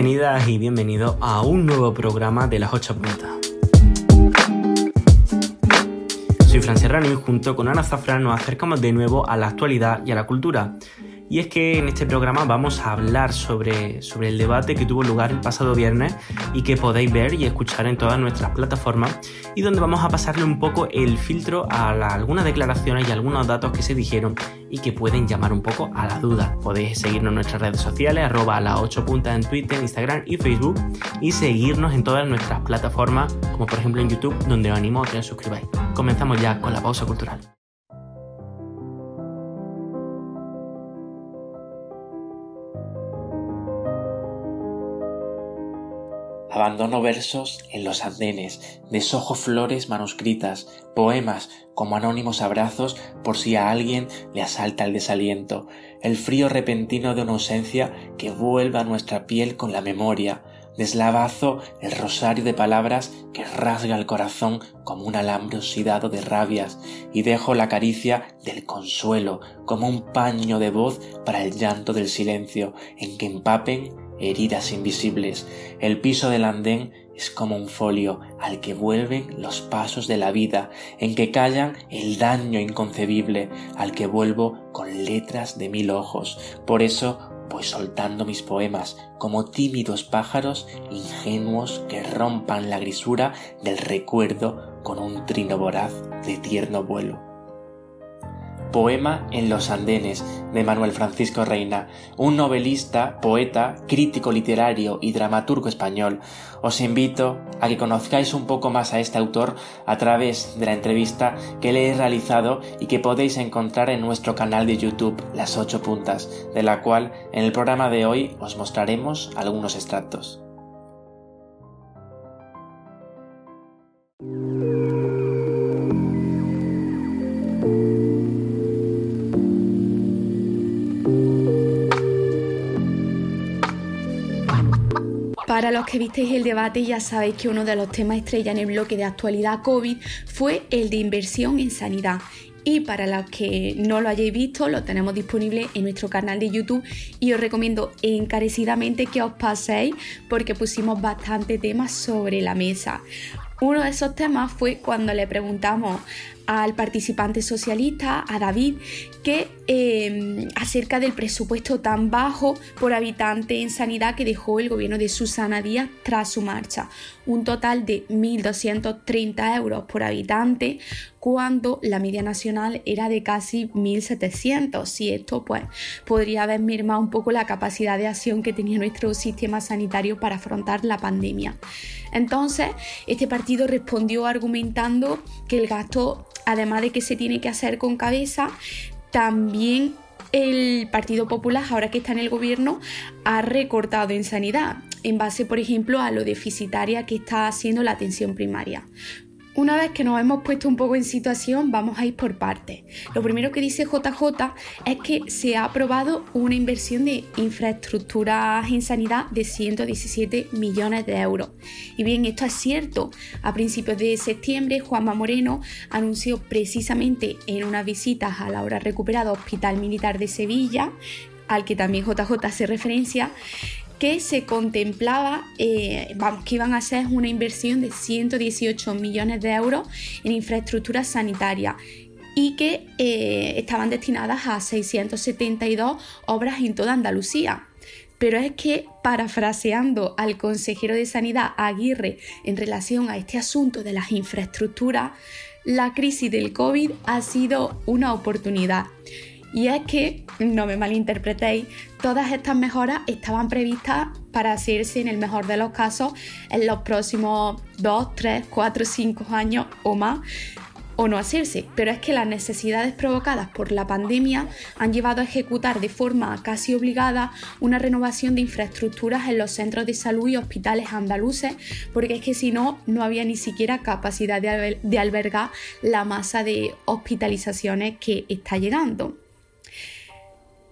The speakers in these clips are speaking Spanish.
Bienvenidas y bienvenidos a un nuevo programa de las 8 puntas. Soy Fran Serrano y junto con Ana Zafra nos acercamos de nuevo a la actualidad y a la cultura. Y es que en este programa vamos a hablar sobre, sobre el debate que tuvo lugar el pasado viernes y que podéis ver y escuchar en todas nuestras plataformas y donde vamos a pasarle un poco el filtro a algunas declaraciones y algunos datos que se dijeron y que pueden llamar un poco a la duda. Podéis seguirnos en nuestras redes sociales, arroba a las 8 puntas en Twitter, Instagram y Facebook y seguirnos en todas nuestras plataformas como por ejemplo en YouTube donde os animo a que os suscribáis. Comenzamos ya con la pausa cultural. Abandono versos en los andenes, deshojo flores manuscritas, poemas como anónimos abrazos por si a alguien le asalta el desaliento, el frío repentino de una ausencia que vuelva a nuestra piel con la memoria, deslavazo el rosario de palabras que rasga el corazón como un alambre oxidado de rabias y dejo la caricia del consuelo como un paño de voz para el llanto del silencio en que empapen heridas invisibles. El piso del andén es como un folio al que vuelven los pasos de la vida, en que callan el daño inconcebible, al que vuelvo con letras de mil ojos. Por eso voy soltando mis poemas como tímidos pájaros ingenuos que rompan la grisura del recuerdo con un trino voraz de tierno vuelo. Poema en los Andenes de Manuel Francisco Reina, un novelista, poeta, crítico literario y dramaturgo español. Os invito a que conozcáis un poco más a este autor a través de la entrevista que le he realizado y que podéis encontrar en nuestro canal de YouTube Las Ocho Puntas, de la cual en el programa de hoy os mostraremos algunos extractos. Para los que visteis el debate ya sabéis que uno de los temas estrella en el bloque de actualidad COVID fue el de inversión en sanidad. Y para los que no lo hayáis visto, lo tenemos disponible en nuestro canal de YouTube y os recomiendo encarecidamente que os paséis porque pusimos bastante temas sobre la mesa. Uno de esos temas fue cuando le preguntamos al participante socialista, a David, que em, acerca del presupuesto tan bajo por habitante en sanidad que dejó el gobierno de Susana Díaz tras su marcha, un total de 1.230 euros por habitante, cuando la media nacional era de casi 1.700. Y esto pues podría haber mermado un poco la capacidad de acción que tenía nuestro sistema sanitario para afrontar la pandemia. Entonces, este partido respondió argumentando que el gasto además de que se tiene que hacer con cabeza, también el Partido Popular, ahora que está en el gobierno, ha recortado en sanidad, en base, por ejemplo, a lo deficitaria que está haciendo la atención primaria. Una vez que nos hemos puesto un poco en situación, vamos a ir por partes. Lo primero que dice JJ es que se ha aprobado una inversión de infraestructuras en sanidad de 117 millones de euros. Y bien, esto es cierto. A principios de septiembre, Juanma Moreno anunció precisamente en unas visitas a la hora recuperada Hospital Militar de Sevilla, al que también JJ hace referencia, que se contemplaba, eh, vamos, que iban a ser una inversión de 118 millones de euros en infraestructura sanitaria y que eh, estaban destinadas a 672 obras en toda Andalucía. Pero es que, parafraseando al consejero de Sanidad Aguirre en relación a este asunto de las infraestructuras, la crisis del COVID ha sido una oportunidad. Y es que, no me malinterpretéis, todas estas mejoras estaban previstas para hacerse en el mejor de los casos en los próximos 2, 3, 4, 5 años o más o no hacerse, pero es que las necesidades provocadas por la pandemia han llevado a ejecutar de forma casi obligada una renovación de infraestructuras en los centros de salud y hospitales andaluces, porque es que si no, no había ni siquiera capacidad de, de albergar la masa de hospitalizaciones que está llegando.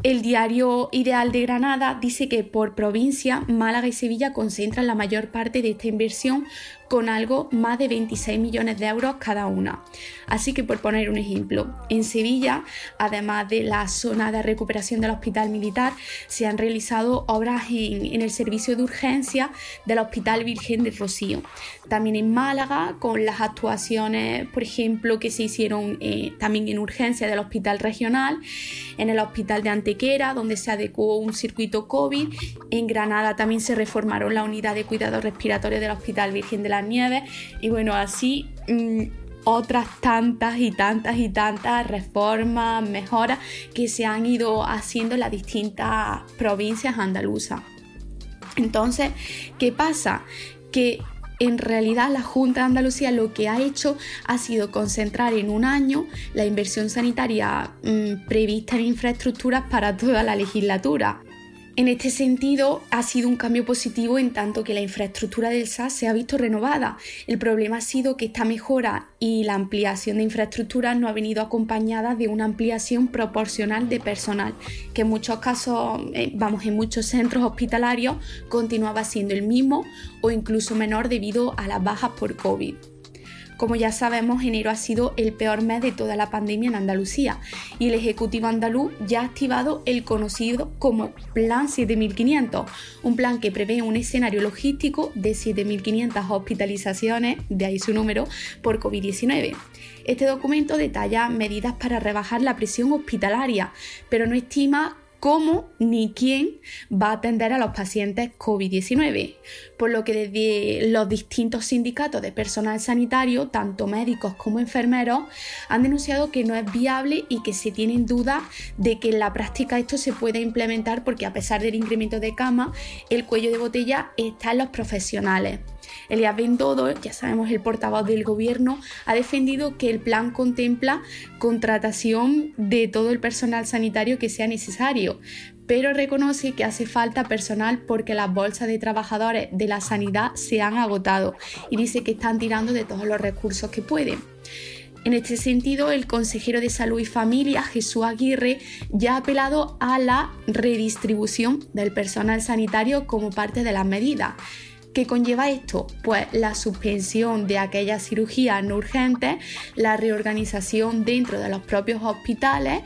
El diario Ideal de Granada dice que por provincia Málaga y Sevilla concentran la mayor parte de esta inversión con algo más de 26 millones de euros cada una. Así que por poner un ejemplo, en Sevilla, además de la zona de recuperación del hospital militar, se han realizado obras en, el servicio de urgencia del Hospital Virgen de Rocío. También en Málaga, con las actuaciones, por ejemplo, que se hicieron eh, también en urgencia del Hospital Regional, en el Hospital de Antequera, donde se adecuó un circuito COVID. En Granada también se reformaron la unidad de cuidados respiratorios del Hospital Virgen de las Nieves. Y bueno, así... Mm, otras tantas y tantas y tantas reformas, mejoras que se han ido haciendo en las distintas provincias andaluzas. Entonces, ¿qué pasa? Que en realidad la Junta de Andalucía lo que ha hecho ha sido concentrar en un año la inversión sanitaria mm, prevista en infraestructuras para toda la legislatura. En este sentido, ha sido un cambio positivo en tanto que la infraestructura del SAS se ha visto renovada. El problema ha sido que esta mejora y la ampliación de infraestructuras no ha venido acompañada de una ampliación proporcional de personal, que en muchos casos, eh, vamos, en muchos centros hospitalarios continuaba siendo el mismo o incluso menor debido a las bajas por COVID. Como ya sabemos, enero ha sido el peor mes de toda la pandemia en Andalucía y el Ejecutivo andaluz ya ha activado el conocido como Plan 7500, un plan que prevé un escenario logístico de 7500 hospitalizaciones, de ahí su número, por COVID-19. Este documento detalla medidas para rebajar la presión hospitalaria, pero no estima cómo ni quién va a atender a los pacientes COVID-19, por lo que desde los distintos sindicatos de personal sanitario, tanto médicos como enfermeros, han denunciado que no es viable y que se tienen dudas de que en la práctica esto se pueda implementar porque a pesar del incremento de cama, el cuello de botella está en los profesionales. Elías Bendodo, ya sabemos el portavoz del gobierno, ha defendido que el plan contempla contratación de todo el personal sanitario que sea necesario, pero reconoce que hace falta personal porque las bolsas de trabajadores de la sanidad se han agotado y dice que están tirando de todos los recursos que pueden. En este sentido, el consejero de Salud y Familia, Jesús Aguirre, ya ha apelado a la redistribución del personal sanitario como parte de las medidas. ¿Qué conlleva esto? Pues la suspensión de aquellas cirugías no urgentes, la reorganización dentro de los propios hospitales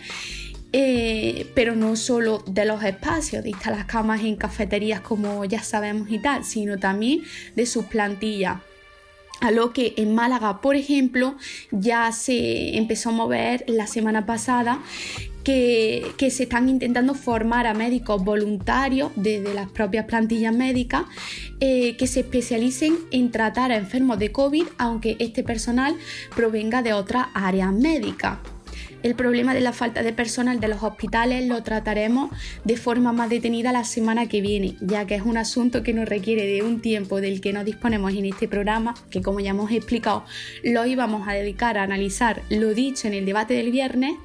eh, pero no solo de los espacios, de instalar camas en cafeterías como ya sabemos y tal, sino también de sus plantillas. A lo que en Málaga, por ejemplo, ya se empezó a mover la semana pasada que, se están intentando formar a médicos voluntarios desde las propias plantillas médicas eh, que se especialicen en tratar a enfermos de COVID, aunque este personal provenga de otras áreas médicas. El problema de la falta de personal de los hospitales lo trataremos de forma más detenida la semana que viene, ya que es un asunto que nos requiere de un tiempo del que no disponemos en este programa, que como ya hemos explicado, lo íbamos a dedicar a analizar lo dicho en el debate del viernes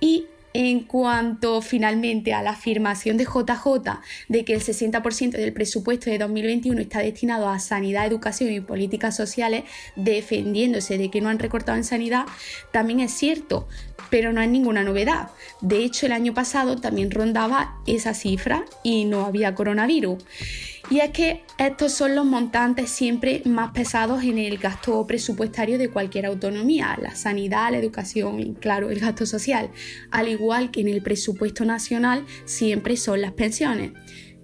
y en cuanto finalmente a la afirmación de JJ de que el 60% del presupuesto de 2021 está destinado a sanidad, educación y políticas sociales, defendiéndose de que no han recortado en sanidad, también es cierto, pero no hay ninguna novedad. De hecho, el año pasado también rondaba esa cifra y no había coronavirus. Y es que estos son los montantes siempre más pesados en el gasto presupuestario de cualquier autonomía, la sanidad, la educación y claro, el gasto social, al igual que en el presupuesto nacional siempre son las pensiones.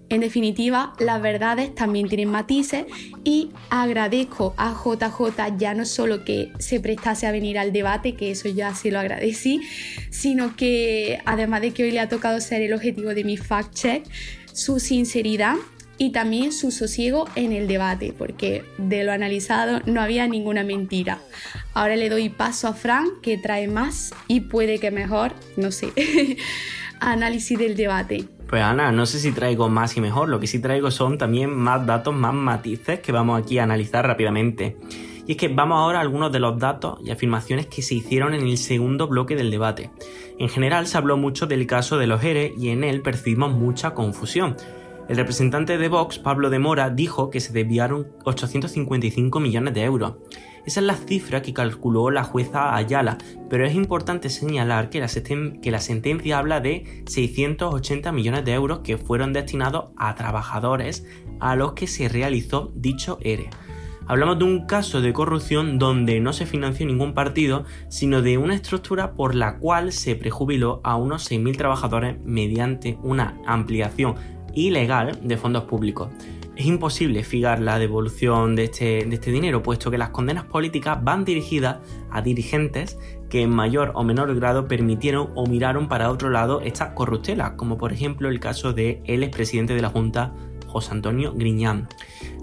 En definitiva, las verdades también tienen matices y agradezco a JJ ya no solo que se prestase a venir al debate, que eso ya sí lo agradecí, sino que además de que hoy le ha tocado ser el objetivo de mi fact check, su sinceridad y también su sosiego en el debate, porque de lo analizado no había ninguna mentira. Ahora le doy paso a Fran, que trae más y puede que mejor, no sé, análisis del debate. Pues Ana, no sé si traigo más y mejor, lo que sí traigo son también más datos, más matices que vamos aquí a analizar rápidamente. Y es que vamos ahora a algunos de los datos y afirmaciones que se hicieron en el segundo bloque del debate. En general se habló mucho del caso de los ERE y en él percibimos mucha confusión. El representante de Vox, Pablo de Mora, dijo que se desviaron 855 millones de euros. Esa es la cifra que calculó la jueza Ayala, pero es importante señalar que la, que la sentencia habla de 680 millones de euros que fueron destinados a trabajadores a los que se realizó dicho ERE. Hablamos de un caso de corrupción donde no se financió ningún partido, sino de una estructura por la cual se prejubiló a unos 6.000 trabajadores mediante una ampliación ilegal de fondos públicos. Es imposible fijar la devolución de este, de este dinero, puesto que las condenas políticas van dirigidas a dirigentes que en mayor o menor grado permitieron o miraron para otro lado esta corruptela, como por ejemplo el caso de el expresidente de la Junta, José Antonio Griñán.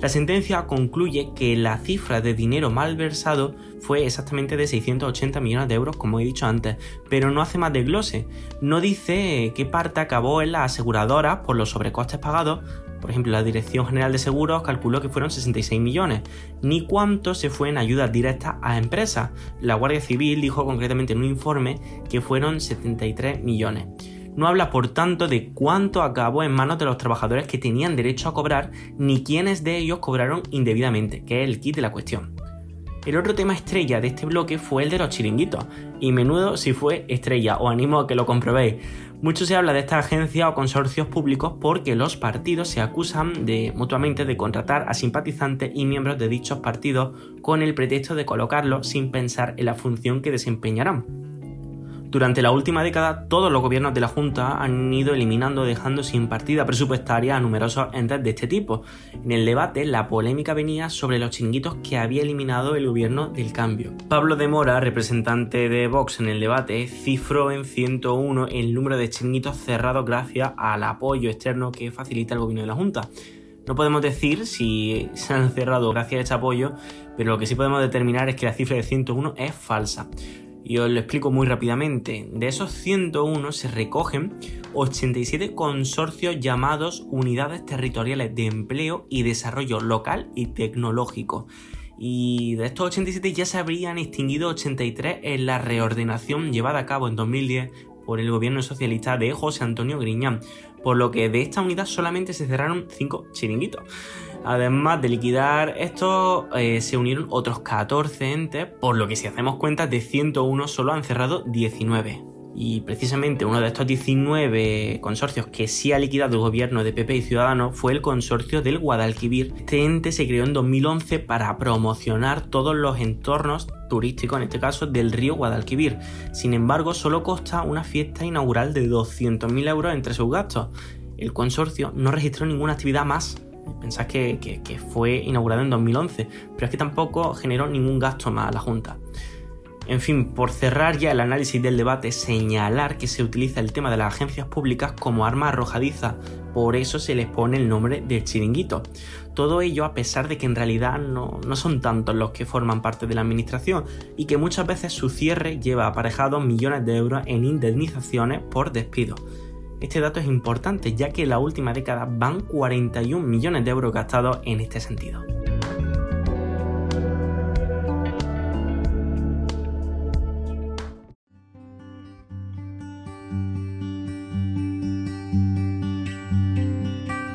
La sentencia concluye que la cifra de dinero malversado fue exactamente de 680 millones de euros, como he dicho antes, pero no hace más desglose. No dice qué parte acabó en las aseguradoras por los sobrecostes pagados, por ejemplo, la Dirección General de Seguros calculó que fueron 66 millones, ni cuánto se fue en ayudas directas a empresas. La Guardia Civil dijo concretamente en un informe que fueron 73 millones. No habla, por tanto, de cuánto acabó en manos de los trabajadores que tenían derecho a cobrar, ni quiénes de ellos cobraron indebidamente, que es el kit de la cuestión. El otro tema estrella de este bloque fue el de los chiringuitos, y menudo si fue estrella, os animo a que lo comprobéis. Mucho se habla de esta agencia o consorcios públicos porque los partidos se acusan de, mutuamente de contratar a simpatizantes y miembros de dichos partidos con el pretexto de colocarlos sin pensar en la función que desempeñarán. Durante la última década, todos los gobiernos de la Junta han ido eliminando, dejando sin partida presupuestaria a numerosos entes de este tipo. En el debate, la polémica venía sobre los chinguitos que había eliminado el gobierno del cambio. Pablo de Mora, representante de Vox en el debate, cifró en 101 el número de chinguitos cerrados gracias al apoyo externo que facilita el gobierno de la Junta. No podemos decir si se han cerrado gracias a este apoyo, pero lo que sí podemos determinar es que la cifra de 101 es falsa. Y os lo explico muy rápidamente. De esos 101 se recogen 87 consorcios llamados Unidades Territoriales de Empleo y Desarrollo Local y Tecnológico. Y de estos 87 ya se habrían extinguido 83 en la reordenación llevada a cabo en 2010 por el gobierno socialista de José Antonio Griñán, por lo que de esta unidad solamente se cerraron 5 chiringuitos. Además de liquidar esto, eh, se unieron otros 14 entes, por lo que si hacemos cuenta de 101 solo han cerrado 19. Y precisamente uno de estos 19 consorcios que sí ha liquidado el gobierno de PP y Ciudadanos fue el consorcio del Guadalquivir. Este ente se creó en 2011 para promocionar todos los entornos turísticos, en este caso del río Guadalquivir. Sin embargo, solo consta una fiesta inaugural de 200.000 euros entre sus gastos. El consorcio no registró ninguna actividad más Pensás que, fue inaugurado en 2011, pero es que tampoco generó ningún gasto más a la Junta. En fin, por cerrar ya el análisis del debate, señalar que se utiliza el tema de las agencias públicas como arma arrojadiza, por eso se les pone el nombre de chiringuito. Todo ello a pesar de que en realidad no, no son tantos los que forman parte de la administración y que muchas veces su cierre lleva aparejados millones de euros en indemnizaciones por despido. Este dato es importante ya que en la última década van 41 millones de euros gastados en este sentido.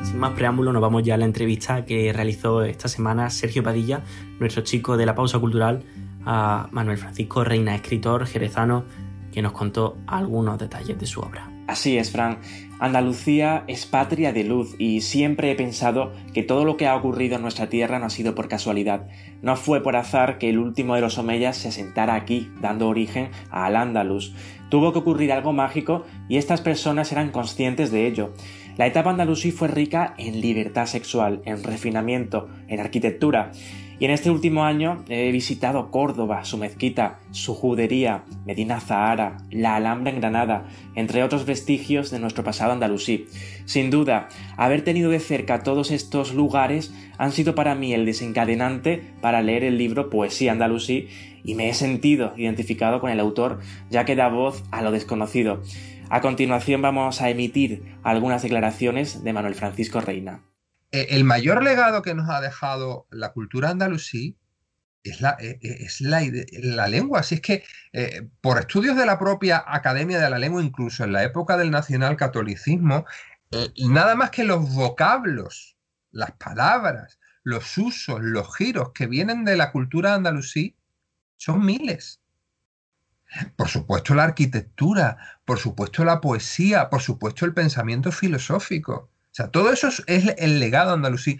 Sin más preámbulo, nos vamos ya a la entrevista que realizó esta semana Sergio Padilla, nuestro chico de la pausa cultural, a Manuel Francisco Reina, escritor jerezano, que nos contó algunos detalles de su obra. Así es, Fran. Andalucía es patria de luz y siempre he pensado que todo lo que ha ocurrido en nuestra tierra no ha sido por casualidad. No fue por azar que el último de los Omeyas se asentara aquí, dando origen al Andalus. Tuvo que ocurrir algo mágico y estas personas eran conscientes de ello. La etapa andalusí fue rica en libertad sexual, en refinamiento, en arquitectura. Y en este último año he visitado Córdoba, su mezquita, su judería, Medina Zahara, la Alhambra en Granada, entre otros vestigios de nuestro pasado andalusí. Sin duda, haber tenido de cerca todos estos lugares han sido para mí el desencadenante para leer el libro Poesía andalusí y me he sentido identificado con el autor ya que da voz a lo desconocido. A continuación vamos a emitir algunas declaraciones de Manuel Francisco Reina. Eh, el mayor legado que nos ha dejado la cultura andalusí es la, eh, eh, es la, lengua. Así es que por estudios de la propia Academia de la Lengua, incluso en la época del nacionalcatolicismo, nada más que los vocablos, las palabras, los usos, los giros que vienen de la cultura andalusí son miles. Por supuesto la arquitectura, por supuesto la poesía, por supuesto el pensamiento filosófico. O sea, todo eso es el legado andalusí.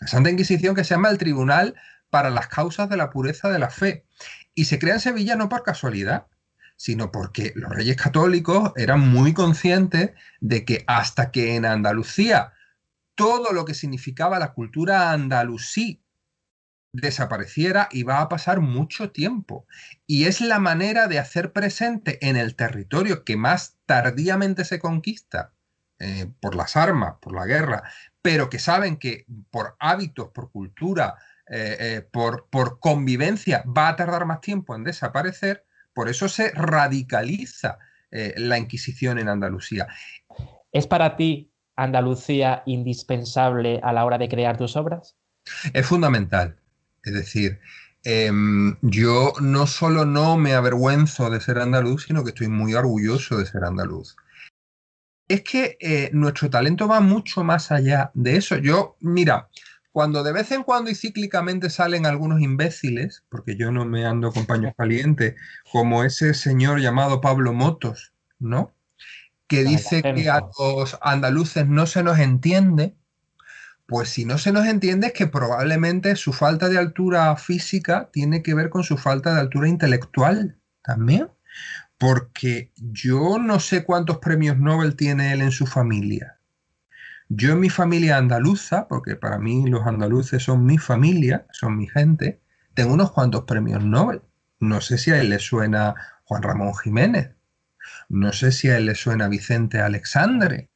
La Santa Inquisición que se llama el Tribunal para las Causas de la Pureza de la Fe. Y se crea en Sevilla no por casualidad, sino porque los reyes católicos eran muy conscientes de que hasta que en Andalucía todo lo que significaba la cultura andalusí desapareciera iba a pasar mucho tiempo. Y es la manera de hacer presente en el territorio que más tardíamente se conquista eh, por las armas, por la guerra, pero que saben que por hábitos, por cultura, eh, eh, por, por convivencia va a tardar más tiempo en desaparecer, por eso se radicaliza la Inquisición en Andalucía. ¿Es para ti Andalucía indispensable a la hora de crear tus obras? Es fundamental. Es decir, em, yo no solo no me avergüenzo de ser andaluz, sino que estoy muy orgulloso de ser andaluz. Es que eh, nuestro talento va mucho más allá de eso. Yo, mira, cuando de vez en cuando y cíclicamente salen algunos imbéciles, porque yo no me ando con paños calientes, como ese señor llamado Pablo Motos, ¿no? Que dice que a los andaluces no se nos entiende, pues si no se nos entiende es que probablemente su falta de altura física tiene que ver con su falta de altura intelectual también. Porque yo no sé cuántos premios Nobel tiene él en su familia. Yo en mi familia andaluza, porque para mí los andaluces son mi familia, son mi gente, tengo unos cuantos premios Nobel. No sé si a él le suena Juan Ramón Jiménez. No sé si a él le suena Vicente Alexandre.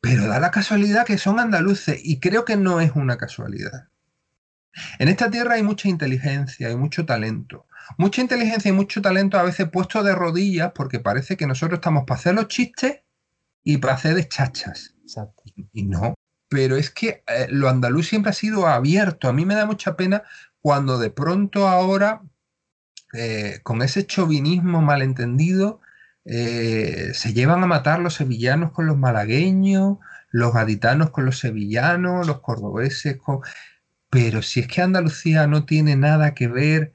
Pero da la casualidad que son andaluces y creo que no es una casualidad. En esta tierra hay mucha inteligencia, hay mucho talento. Mucha inteligencia y mucho talento a veces puesto de rodillas porque parece que nosotros estamos para hacer los chistes y para hacer de chachas. Y, no. Pero es que eh, lo andaluz siempre ha sido abierto. A mí me da mucha pena cuando de pronto ahora, eh, con ese chauvinismo malentendido, eh, se llevan a matar los sevillanos con los malagueños, los gaditanos con los sevillanos, los cordobeses con... Pero si es que Andalucía no tiene nada que ver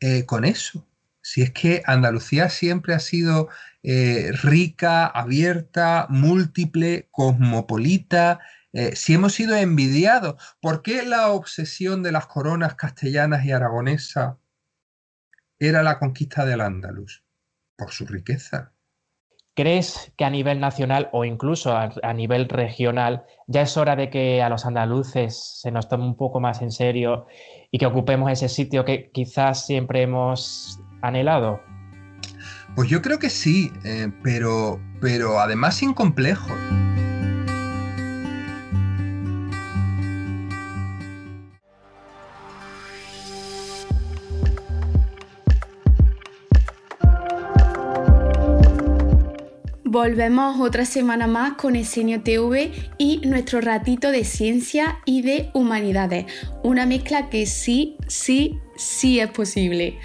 eh, con eso, si es que Andalucía siempre ha sido eh, rica, abierta, múltiple, cosmopolita, si hemos sido envidiados, ¿por qué la obsesión de las coronas castellanas y aragonesas era la conquista del Andaluz? por su riqueza. ¿Crees que a nivel nacional o incluso a, nivel regional ya es hora de que a los andaluces se nos tome un poco más en serio y que ocupemos ese sitio que quizás siempre hemos anhelado? Pues yo creo que sí, eh, pero, pero además sin complejos. Volvemos otra semana más con Esenio TV y nuestro ratito de ciencia y de humanidades. Una mezcla que sí, sí, sí es posible.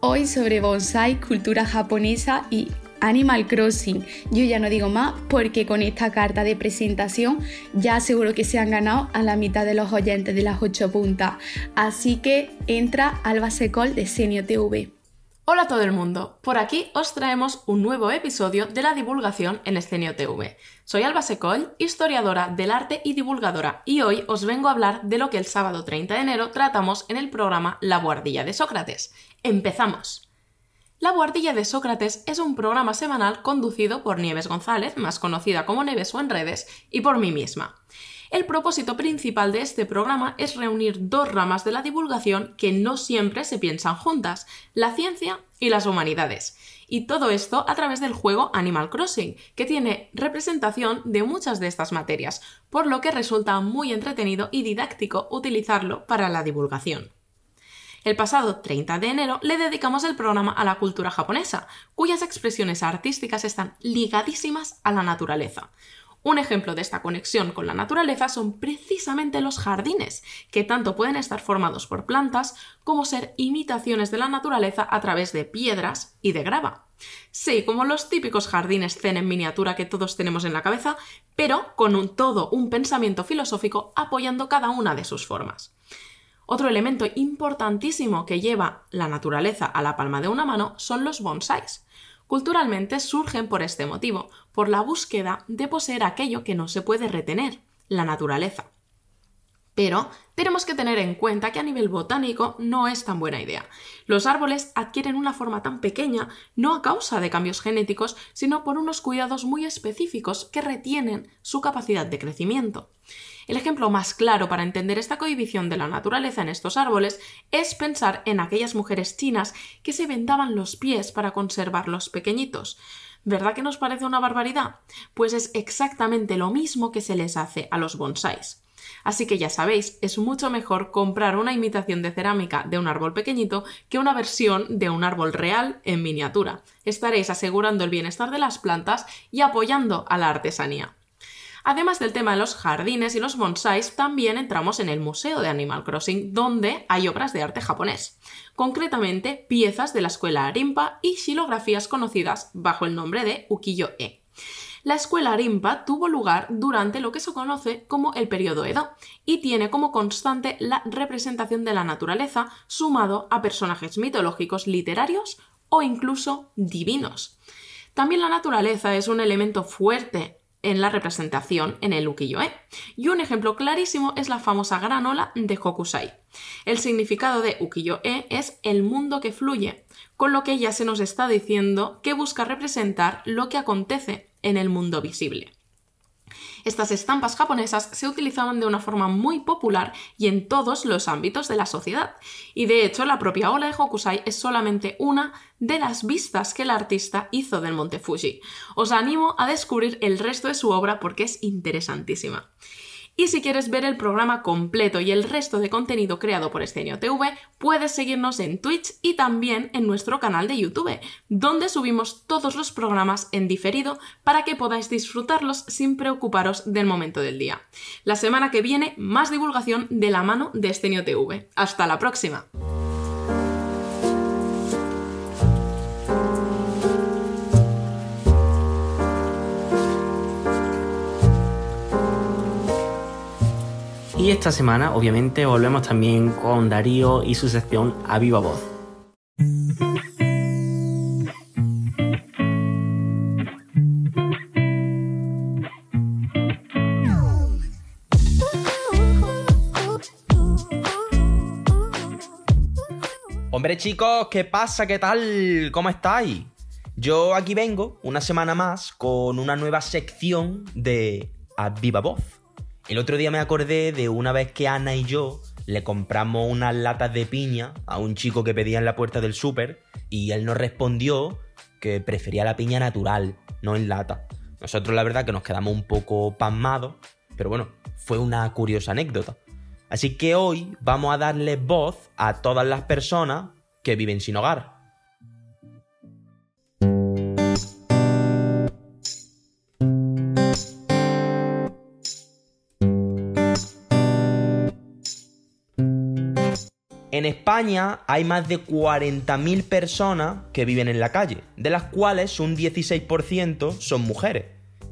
Hoy sobre bonsai, cultura japonesa y Animal Crossing. Yo ya no digo más porque con esta carta de presentación ya seguro que se han ganado a la mitad de los oyentes de las 8 puntas. Así que entra Alba Secol de Senio TV. Hola a todo el mundo, por aquí os traemos un nuevo episodio de la divulgación en Escenio TV. Soy Alba Secol, historiadora del arte y divulgadora, y hoy os vengo a hablar de lo que el sábado 30 de enero tratamos en el programa La Guardilla de Sócrates. ¡Empezamos! La Guardilla de Sócrates es un programa semanal conducido por Nieves González, más conocida como Neves o en redes, y por mí misma. El propósito principal de este programa es reunir dos ramas de la divulgación que no siempre se piensan juntas, la ciencia y las humanidades. Y todo esto a través del juego Animal Crossing, que tiene representación de muchas de estas materias, por lo que resulta muy entretenido y didáctico utilizarlo para la divulgación. El pasado 30 de enero le dedicamos el programa a la cultura japonesa, cuyas expresiones artísticas están ligadísimas a la naturaleza. Un ejemplo de esta conexión con la naturaleza son precisamente los jardines, que tanto pueden estar formados por plantas como ser imitaciones de la naturaleza a través de piedras y de grava. Sí, como los típicos jardines zen en miniatura que todos tenemos en la cabeza, pero con un todo un pensamiento filosófico apoyando cada una de sus formas. Otro elemento importantísimo que lleva la naturaleza a la palma de una mano son los bonsáis culturalmente surgen por este motivo, por la búsqueda de poseer aquello que no se puede retener, la naturaleza. Pero tenemos que tener en cuenta que a nivel botánico no es tan buena idea. Los árboles adquieren una forma tan pequeña no a causa de cambios genéticos, sino por unos cuidados muy específicos que retienen su capacidad de crecimiento. El ejemplo más claro para entender esta cohibición de la naturaleza en estos árboles es pensar en aquellas mujeres chinas que se vendaban los pies para conservarlos pequeñitos. ¿Verdad que nos parece una barbaridad? Pues es exactamente lo mismo que se les hace a los bonsáis. Así que ya sabéis, es mucho mejor comprar una imitación de cerámica de un árbol pequeñito que una versión de un árbol real en miniatura. Estaréis asegurando el bienestar de las plantas y apoyando a la artesanía. Además del tema de los jardines y los bonsáis, también entramos en el Museo de Animal Crossing, donde hay obras de arte japonés, concretamente piezas de la escuela Arimpa y xilografías conocidas bajo el nombre de ukiyo-e. La escuela Arimpa tuvo lugar durante lo que se conoce como el periodo Edo y tiene como constante la representación de la naturaleza sumado a personajes mitológicos literarios o incluso divinos. También la naturaleza es un elemento fuerte en la representación en el ukiyo-e. Y un ejemplo clarísimo es la famosa granola de Hokusai. El significado de ukiyo-e es el mundo que fluye, con lo que ya se nos está diciendo que busca representar lo que acontece en el mundo visible. Estas estampas japonesas se utilizaban de una forma muy popular y en todos los ámbitos de la sociedad. Y de hecho, la propia ola de Hokusai es solamente una de las vistas que el artista hizo del Monte Fuji. Os animo a descubrir el resto de su obra porque es interesantísima. Y si quieres ver el programa completo y el resto de contenido creado por Escenio TV, puedes seguirnos en Twitch y también en nuestro canal de YouTube, donde subimos todos los programas en diferido para que podáis disfrutarlos sin preocuparos del momento del día. La semana que viene, más divulgación de la mano de Escenio TV. ¡Hasta la próxima! Y esta semana, obviamente, volvemos también con Darío y su sección A Viva Voz. Hombre chicos, ¿qué pasa? ¿Qué tal? ¿Cómo estáis? Yo aquí vengo una semana más con una nueva sección de A Viva Voz. El otro día me acordé de una vez que Ana y yo le compramos unas latas de piña a un chico que pedía en la puerta del súper y él nos respondió que prefería la piña natural, no en lata. Nosotros la verdad que nos quedamos un poco pasmados, pero bueno, fue una curiosa anécdota. Así que hoy vamos a darle voz a todas las personas que viven sin hogar. En España hay más de 40.000 personas que viven en la calle, de las cuales un 16% son mujeres.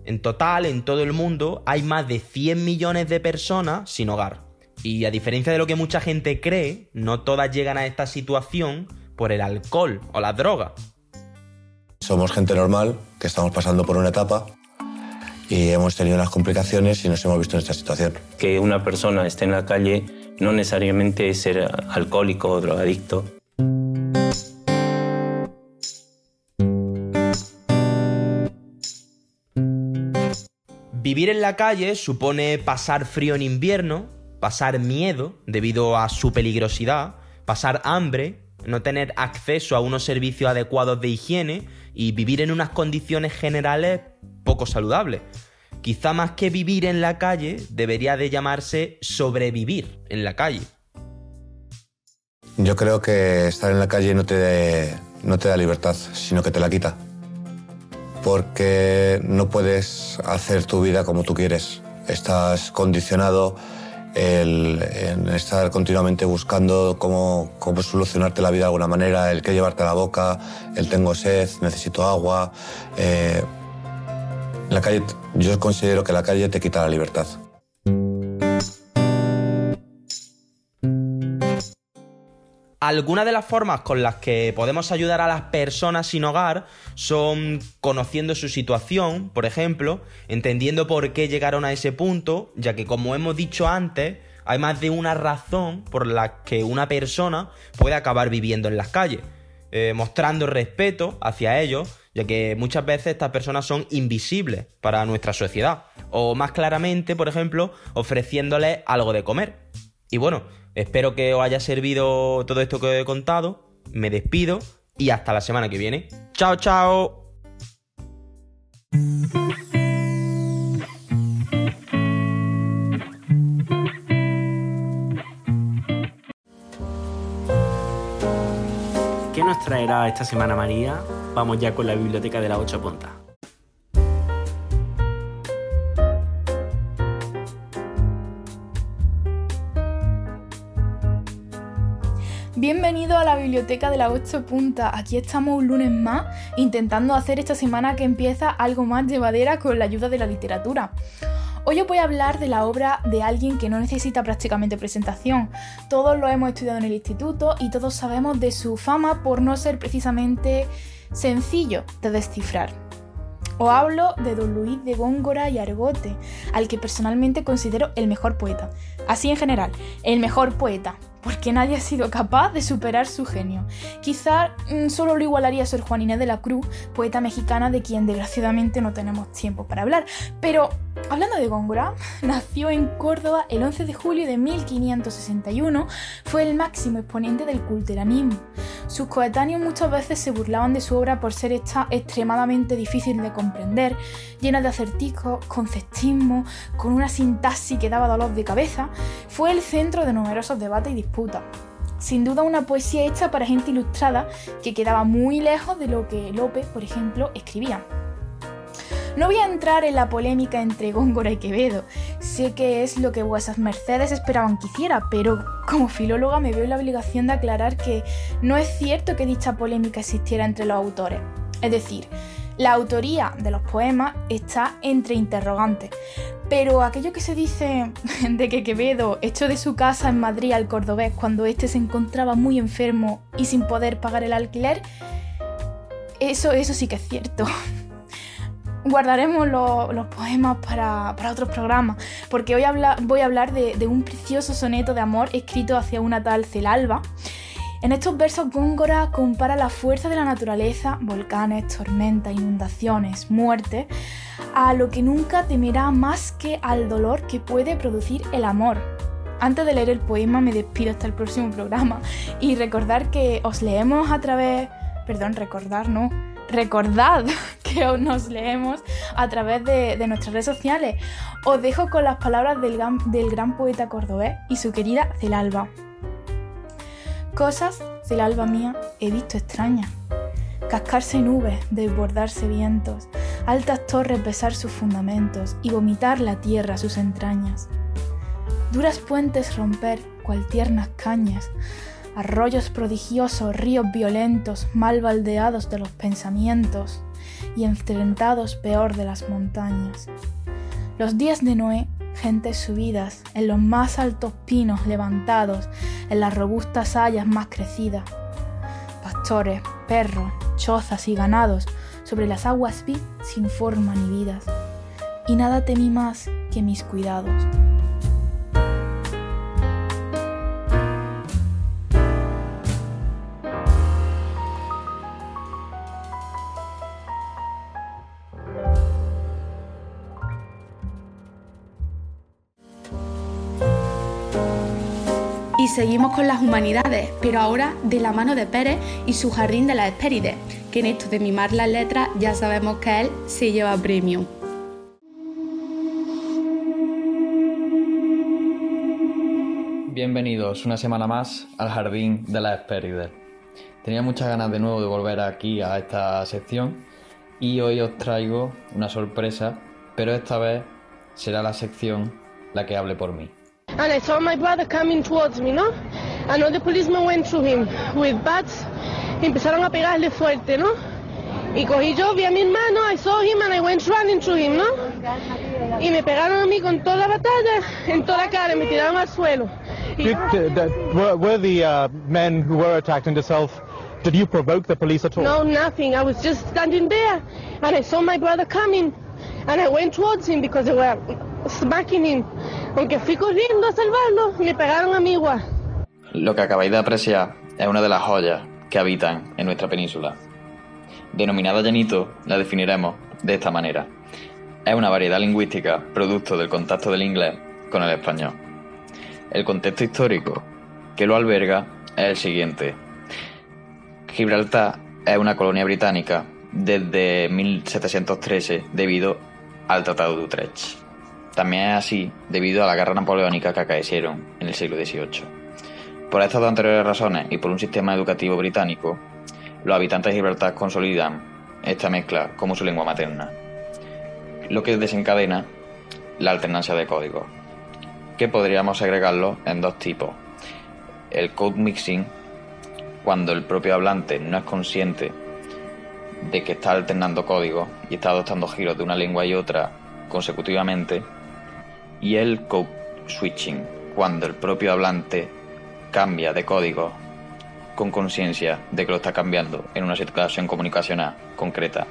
En total, en todo el mundo, hay más de 100 millones de personas sin hogar. Y a diferencia de lo que mucha gente cree, no todas llegan a esta situación por el alcohol o las drogas. Somos gente normal que estamos pasando por una etapa y hemos tenido unas complicaciones y nos hemos visto en esta situación. Que una persona esté en la calle no necesariamente es ser alcohólico o drogadicto. Vivir en la calle supone pasar frío en invierno, pasar miedo debido a su peligrosidad, pasar hambre, no tener acceso a unos servicios adecuados de higiene y vivir en unas condiciones generales poco saludables. Quizá más que vivir en la calle, debería de llamarse sobrevivir en la calle. Yo creo que estar en la calle no te, no te da libertad, sino que te la quita. Porque no puedes hacer tu vida como tú quieres. Estás condicionado en estar continuamente buscando cómo, cómo, solucionarte la vida de alguna manera, el qué llevarte a la boca, el tengo sed, necesito agua. Eh, la calle, yo considero que la calle te quita la libertad. Algunas de las formas con las que podemos ayudar a las personas sin hogar son conociendo su situación, por ejemplo, entendiendo por qué llegaron a ese punto, ya que como hemos dicho antes, hay más de una razón por la que una persona puede acabar viviendo en las calles, eh, mostrando respeto hacia ellos, ya que muchas veces estas personas son invisibles para nuestra sociedad, o más claramente, por ejemplo, ofreciéndoles algo de comer. Y bueno, espero que os haya servido todo esto que he contado, me despido y hasta la semana que viene. Chao, chao. ¿Qué nos traerá esta semana María? Vamos ya con la biblioteca de la ocho puntas. La biblioteca de la 8 puntas. Aquí estamos un lunes más intentando hacer esta semana que empieza algo más llevadera con la ayuda de la literatura. Hoy os voy a hablar de la obra de alguien que no necesita prácticamente presentación. Todos lo hemos estudiado en el instituto y todos sabemos de su fama por no ser precisamente sencillo de descifrar. Os hablo de don Luis de Góngora y Argote, al que personalmente considero el mejor poeta. Así en general, el mejor poeta, porque nadie ha sido capaz de superar su genio. Quizá mm, solo lo igualaría Sor Juan Inés de la Cruz, poeta mexicana de quien desgraciadamente no tenemos tiempo para hablar. Pero hablando de Góngora, nació en Córdoba el 11 de julio de 1561, fue el máximo exponente del culteranismo. Sus coetáneos muchas veces se burlaban de su obra por ser esta extremadamente difícil de comprender, llena de acertijos, conceptismo, con una sintaxis que daba dolor de cabeza, fue el centro de numerosos debates y disputas. Sin duda una poesía hecha para gente ilustrada que quedaba muy lejos de lo que Lope, por ejemplo, escribía. No voy a entrar en la polémica entre Góngora y Quevedo. Sé que es lo que vuesas mercedes esperaban que hiciera, pero como filóloga me veo la obligación de aclarar que no es cierto que dicha polémica existiera entre los autores. Es decir, la autoría de los poemas está entre interrogantes, pero aquello que se dice de que Quevedo echó de su casa en Madrid al cordobés cuando éste se encontraba muy enfermo y sin poder pagar el alquiler, eso, eso sí que es cierto. Guardaremos los poemas para, otros programas, porque hoy voy a hablar de, de, un precioso soneto de amor escrito hacia una tal Celalba. En estos versos Góngora compara la fuerza de la naturaleza, volcanes, tormentas, inundaciones, muerte, a lo que nunca temerá más que al dolor que puede producir el amor. Antes de leer el poema me despido hasta el próximo programa y recordar que os leemos a través... Perdón, recordar, no recordad que nos leemos a través de, nuestras redes sociales. Os dejo con las palabras del, del gran poeta cordobés y su querida Celalba. Cosas, Celalba mía, he visto extrañas. Cascarse nubes, desbordarse vientos, altas torres besar sus fundamentos y vomitar la tierra sus entrañas. Duras puentes romper, cual tiernas cañas, arroyos prodigiosos, ríos violentos, mal baldeados de los pensamientos y enfrentados peor de las montañas. Los días de Noé, gentes subidas, en los más altos pinos levantados, en las robustas hayas más crecidas, pastores, perros, chozas y ganados, sobre las aguas vi sin forma ni vidas, y nada temí más que mis cuidados. Seguimos con las humanidades, pero ahora de la mano de Pérez y su jardín de las Hespérides, que en esto de mimar las letras ya sabemos que él se lleva premio. Bienvenidos una semana más al Jardín de las Hespérides. Tenía muchas ganas de nuevo de volver aquí a esta sección y hoy os traigo una sorpresa, pero esta vez será la sección la que hable por mí. And I saw my brother coming towards me, ¿no? And all the policemen went to him with bats empezaron a pegarle fuerte, ¿no? Y cogí yo, vi a mi hermano, I saw him and I went running to him, ¿no? Y me pegaron a mí con toda la batalla en toda la cara, me tiraron al suelo. Did, uh, were, were, the uh, men who were attacked in south, did you provoke the police at all? No, nothing. I was just standing there and I saw my brother coming and I went towards him because they were smacking him Aunque fui corriendo a salvarlo, me pegaron a mí igual. Lo que acabáis de apreciar es una de las joyas que habitan en nuestra península. Denominada llanito, la definiremos de esta manera. Es una variedad lingüística producto del contacto del inglés con el español. El contexto histórico que lo alberga es el siguiente. Gibraltar es una colonia británica desde 1713 debido al Tratado de Utrecht. También es así debido a la guerra napoleónica que acaecieron en el siglo XVIII. Por estas dos anteriores razones y por un sistema educativo británico, los habitantes de Gibraltar consolidan esta mezcla como su lengua materna, lo que desencadena la alternancia de códigos, que podríamos agregarlo en dos tipos. El code mixing, cuando el propio hablante no es consciente de que está alternando códigos y está adoptando giros de una lengua y otra consecutivamente, y el code switching, cuando el propio hablante cambia de código con conciencia de que lo está cambiando en una situación comunicacional concreta.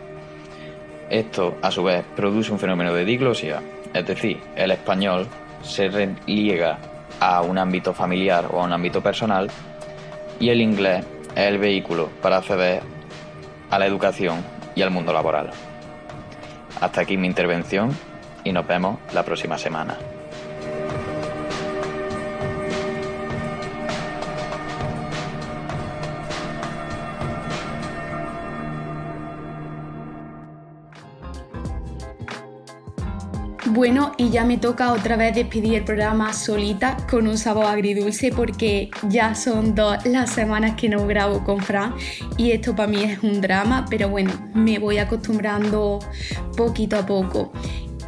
Esto, a su vez, produce un fenómeno de diglosia, es decir, el español se reliega a un ámbito familiar o a un ámbito personal y el inglés es el vehículo para acceder a la educación y al mundo laboral. Hasta aquí mi intervención y nos vemos la próxima semana. Bueno, y ya me toca otra vez despedir el programa solita con un sabor agridulce porque ya son dos las semanas que no grabo con Fran y esto para mí es un drama, pero bueno, me voy acostumbrando poquito a poco.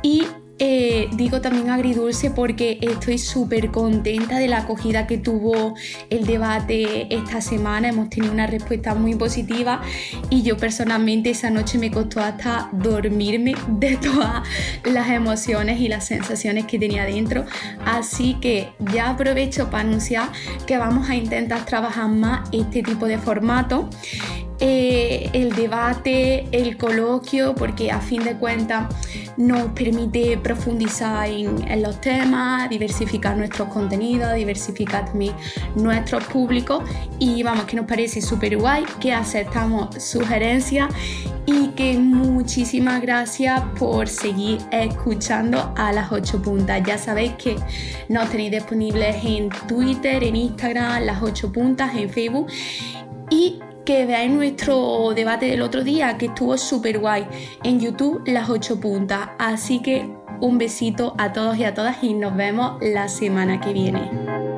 Y eh, digo también agridulce porque estoy súper contenta de la acogida que tuvo el debate esta semana. Hemos tenido una respuesta muy positiva y yo personalmente esa noche me costó hasta dormirme de todas las emociones y las sensaciones que tenía dentro. Así que ya aprovecho para anunciar que vamos a intentar trabajar más este tipo de formato. Eh, el debate, el coloquio, porque a fin de cuentas nos permite profundizar en, los temas, diversificar nuestros contenidos, diversificar también nuestros públicos y vamos, que nos parece súper guay, que aceptamos sugerencias y que muchísimas gracias por seguir escuchando a las 8 puntas. Ya sabéis que nos tenéis disponibles en Twitter, en Instagram, las 8 puntas, en Facebook y que veáis nuestro debate del otro día, que estuvo súper guay, en YouTube las 8 puntas. Así que un besito a todos y a todas y nos vemos la semana que viene.